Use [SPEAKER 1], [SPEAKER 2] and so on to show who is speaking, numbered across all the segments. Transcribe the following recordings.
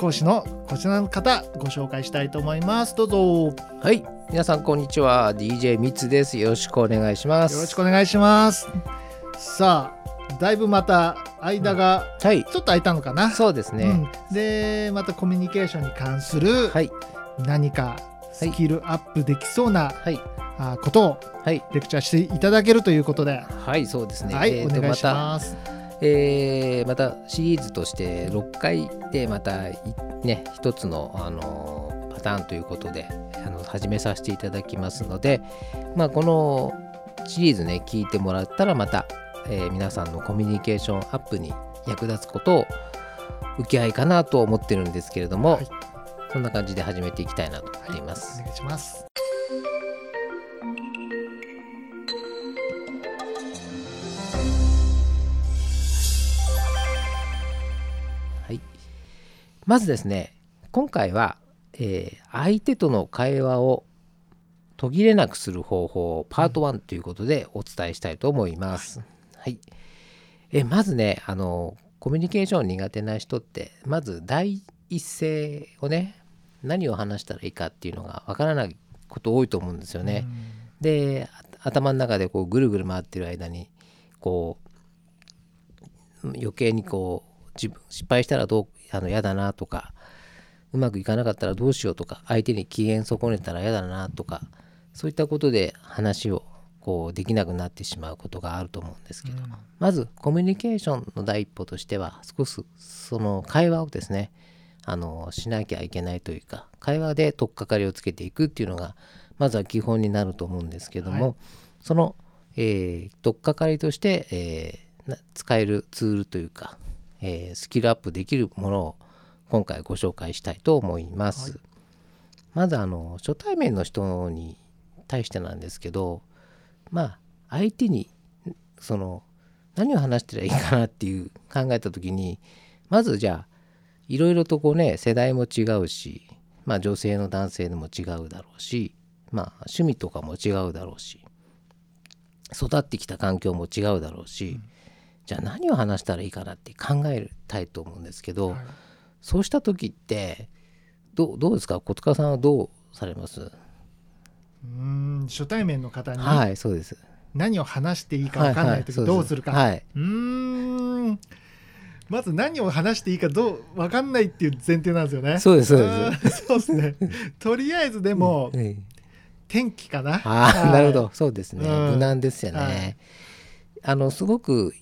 [SPEAKER 1] 講師のこちらの方ご紹介したいと思います。どうぞ。よ
[SPEAKER 2] はい。皆さんこんにちは。DJ みつです。よろしくお願いします。
[SPEAKER 1] ろしくお願いします。さあだいぶまた間が
[SPEAKER 2] はい。
[SPEAKER 1] ちょっと空いたのかな、
[SPEAKER 2] そうですね、
[SPEAKER 1] うん。でまたコミュニケーションに関する
[SPEAKER 2] はい。
[SPEAKER 1] 何かスキルアップできそうな
[SPEAKER 2] はい。
[SPEAKER 1] あことを
[SPEAKER 2] はい。
[SPEAKER 1] レクチャーしていただけるということで、
[SPEAKER 2] はいそうですね。
[SPEAKER 1] はい、
[SPEAKER 2] えーと
[SPEAKER 1] お願いし
[SPEAKER 2] ま
[SPEAKER 1] ます。
[SPEAKER 2] たえーまたシリーズとして6回でまたいね一つの、あのーパターンということであの始めさせていただきますので、まあ、このシリーズね聞いてもらったらまた、えー皆さんのコミュニケーションアップに役立つことを受け合いかなと思ってるんですけれども、
[SPEAKER 1] はい
[SPEAKER 2] そんな感じで始めていきたいなと思っています。
[SPEAKER 1] お願いします。
[SPEAKER 2] まずですね今回は、えー相手との会話を途切れなくする方法パート1ということでお伝えしたいと思います。はい、えまずねあのコミュニケーション苦手な人ってまず第一声をね何を話したらいいかっていうのがわからないこと多いと思うんですよね。であ頭の中でこうぐるぐる回ってる間にこう余計にこう自分失敗したらどうあの嫌だなとかうまくいかなかったらどうしようとか相手に機嫌損ねたら嫌だなとかそういったことで話をこうできなくなってしまうことがあると思うんですけど、まずコミュニケーションの第一歩としては少しその会話をですねあのしなきゃいけないというか会話で取っかかりをつけていくっていうのがまずは基本になると思うんですけども、
[SPEAKER 1] はい。
[SPEAKER 2] その、えー取っかかりとして、えーな使えるツールというか、えースキルアップできるものを今回ご紹介したいと思います。
[SPEAKER 1] はい
[SPEAKER 2] まずあの初対面の人に対してなんですけどまあ相手にその何を話したらいいかなっていう考えた時にまずじゃあいろいろとこうね世代も違うしまあ女性の男性でも違うだろうしまあ趣味とかも違うだろうし育ってきた環境も違うだろうし、じゃあ何を話したらいいかなって考えたいと思うんですけど、
[SPEAKER 1] はい。
[SPEAKER 2] そうした時ってどうどうですか？小塚さんはどうされます、
[SPEAKER 1] うーん初対面の方に
[SPEAKER 2] はいそうです。
[SPEAKER 1] 何を話していいか分かんない時
[SPEAKER 2] はは
[SPEAKER 1] どうするか。
[SPEAKER 2] そうです。
[SPEAKER 1] うーん。まず何を話していいかどう分かんないっていう前提なんですよね。
[SPEAKER 2] そうですそうです。
[SPEAKER 1] そうですね。とりあえずでも、
[SPEAKER 2] はいうん。
[SPEAKER 1] 天気かな？
[SPEAKER 2] ああ、
[SPEAKER 1] はい。
[SPEAKER 2] なるほど。そうですね、
[SPEAKER 1] うん。
[SPEAKER 2] 無難ですよね、
[SPEAKER 1] はい。
[SPEAKER 2] あのすごく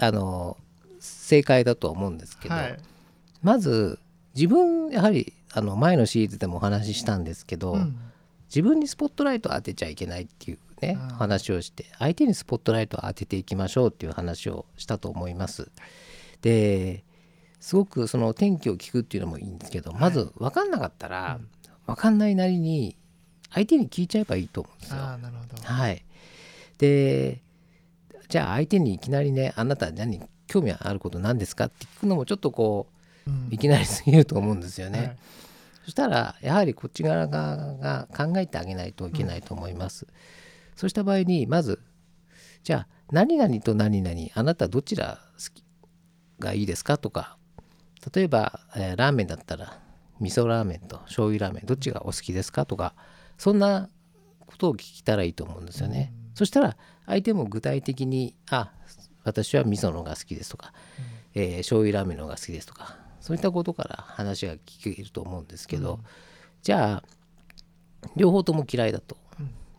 [SPEAKER 2] あの正解だとは思うんですけど、
[SPEAKER 1] はい。
[SPEAKER 2] まず自分やはりあの前のシリーズでもお話ししたんですけど、
[SPEAKER 1] うん
[SPEAKER 2] 自分にスポットライトを当てちゃいけないっていうね話をして相手にスポットライトを当てていきましょうっていう話をしたと思います。ですごくその天気を聞くっていうのもいいんですけど、まず分かんなかったら、分かんないなりに相手に聞いちゃえばいいと思うんですよ。はい、でじゃあ相手にいきなりね「あなた何興味あること何ですか?」って聞くのもちょっとこう
[SPEAKER 1] うん
[SPEAKER 2] いきなりすぎると思うんですよね。
[SPEAKER 1] はい
[SPEAKER 2] そしたらやはりこっち側が考えてあげないといけないと思います。そうした場合にまずじゃあ何々と何々あなたどちら好きがいいですかとか例えば、えーラーメンだったら味噌ラーメンと醤油ラーメンどっちがお好きですかとかそんなことを聞いたらいいと思うんですよね。そしたら相手も具体的にあ私は味噌の方が好きですとか、えー醤油ラーメンの方が好きですとかそういったことから話が聞けると思うんですけど、じゃあ両方とも嫌いだと、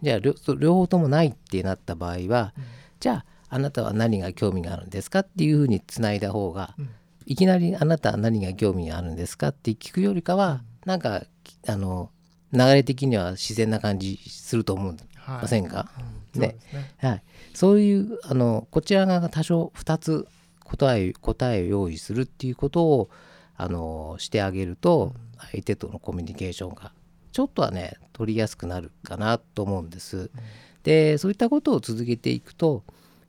[SPEAKER 2] じゃあ両両方ともないってなった場合は、じゃああなたは何が興味があるんですかっていうふうにつないだ方が、
[SPEAKER 1] うん。
[SPEAKER 2] いきなりあなたは何が興味があるんですかって聞くよりかは、なんかあの流れ的には自然な感じすると思い
[SPEAKER 1] はい。
[SPEAKER 2] ませんか、
[SPEAKER 1] そう
[SPEAKER 2] ね
[SPEAKER 1] ね。
[SPEAKER 2] はい、そういうあのこちら側が多少2つ答え答えを用意するっていうことをあのしてあげると相手とのコミュニケーションがちょっとはね取りやすくなるかなと思うんです。でそういったことを続けていくと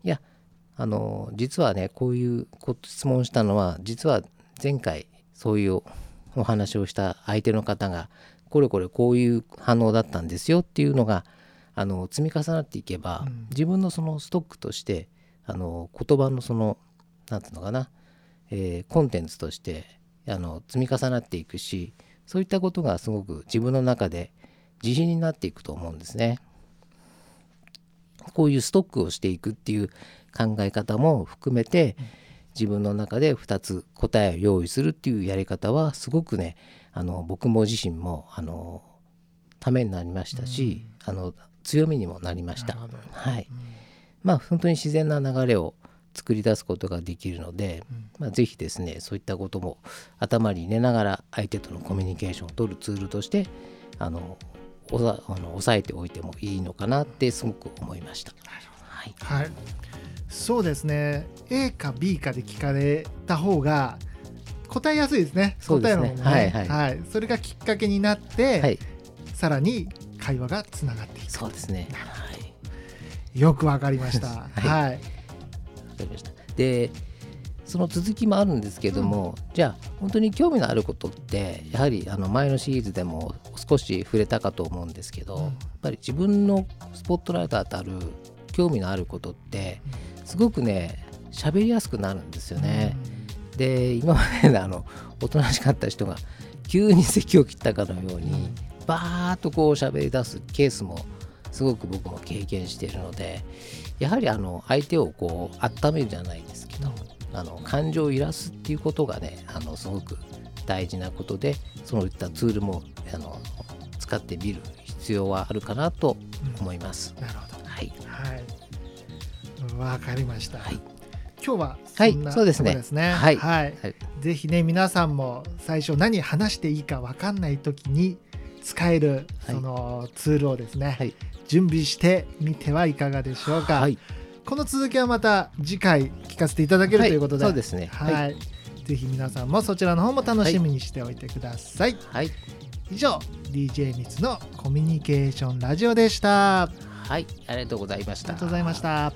[SPEAKER 2] いやあの実はねこういう質問したのは実は前回そういうお話をした相手の方がこれこれこういう反応だったんですよっていうのがあの積み重なっていけば、
[SPEAKER 1] うん
[SPEAKER 2] 自分のそのストックとしてあの言葉のそのなんていうのかな、えーコンテンツとしてあの積み重なっていくしそういったことがすごく自分の中で自信になっていくと思うんですね。こういうストックをしていくっていう考え方も含めて自分の中で2つ答えを用意するっていうやり方はすごくねあの僕も自身もあのためになりましたし、あの強みにもなりました。はい、まあ本当に自然な流れを作り出すことができるので、まあ、ぜひですねそういったことも頭に入れながら相手とのコミュニケーションを取るツールとしてあのおさあの押さえておいてもいいのかなってすごく思いました。はい、
[SPEAKER 1] はい、そうですね。A か B かで聞かれた方が答えやすいですね。
[SPEAKER 2] そうですね。
[SPEAKER 1] 答えの方がね。
[SPEAKER 2] はい。はい。
[SPEAKER 1] それがきっかけになって、
[SPEAKER 2] はい、
[SPEAKER 1] さらに会話がつながっていく。
[SPEAKER 2] そうですね。はい。
[SPEAKER 1] よくわかりました。
[SPEAKER 2] はい。
[SPEAKER 1] はい、
[SPEAKER 2] わかりました。でその続きもあるんですけども、じゃあ本当に興味のあることってやはりあの前のシリーズでも少し触れたかと思うんですけど、
[SPEAKER 1] うん。
[SPEAKER 2] やっぱり自分のスポットライト当たる興味のあることってすごくね喋りやすくなるんですよね。で今までのあのおとなしかった人が急に咳を切ったかのようにバーッとこう喋り出すケースもすごく僕も経験しているのでやはりあの相手をこう温めるじゃないですけどあの感情を揺らすっていうことがねあのすごく大事なことでそういったツールもあの使ってみる必要はあるかなと思います。
[SPEAKER 1] なるほど。
[SPEAKER 2] はい、
[SPEAKER 1] はい。わかりました、
[SPEAKER 2] はい。
[SPEAKER 1] 今日は
[SPEAKER 2] はい
[SPEAKER 1] そんな
[SPEAKER 2] そう
[SPEAKER 1] ですね。
[SPEAKER 2] はい。
[SPEAKER 1] はい。
[SPEAKER 2] はい。
[SPEAKER 1] ぜひね皆さんも最初何話していいか分かんない時に使える
[SPEAKER 2] はい。
[SPEAKER 1] そのツールをですね、
[SPEAKER 2] はい。
[SPEAKER 1] 準備してみてはいかがでしょうか、
[SPEAKER 2] はい。
[SPEAKER 1] この続きはまた次回聞かせていただけるということで、
[SPEAKER 2] はいそうですね。
[SPEAKER 1] はい、
[SPEAKER 2] はい。
[SPEAKER 1] ぜひ皆さんもそちらの方も楽しみにしておいてください、
[SPEAKER 2] はい。
[SPEAKER 1] 以上 DJ ミツのコミュニケーションラジオでした。あ
[SPEAKER 2] はい、ありがとうございました。
[SPEAKER 1] りがとうございました